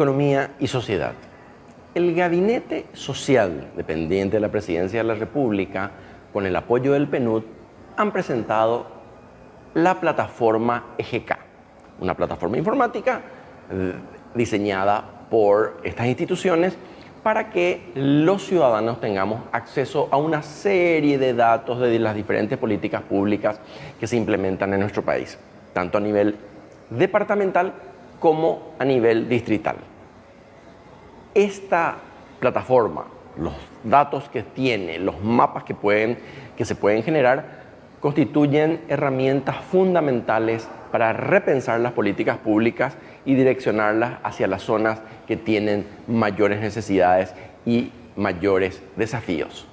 economía y sociedad. El Gabinete Social, dependiente de la Presidencia de la República, con el apoyo del PNUD, han presentado la plataforma EGK, una plataforma informática eh, diseñada por estas instituciones para que los ciudadanos tengamos acceso a una serie de datos de las diferentes políticas públicas que se implementan en nuestro país, tanto a nivel departamental como a nivel distrital. Esta plataforma, los datos que tiene, los mapas que, pueden, que se pueden generar, constituyen herramientas fundamentales para repensar las políticas públicas y direccionarlas hacia las zonas que tienen mayores necesidades y mayores desafíos.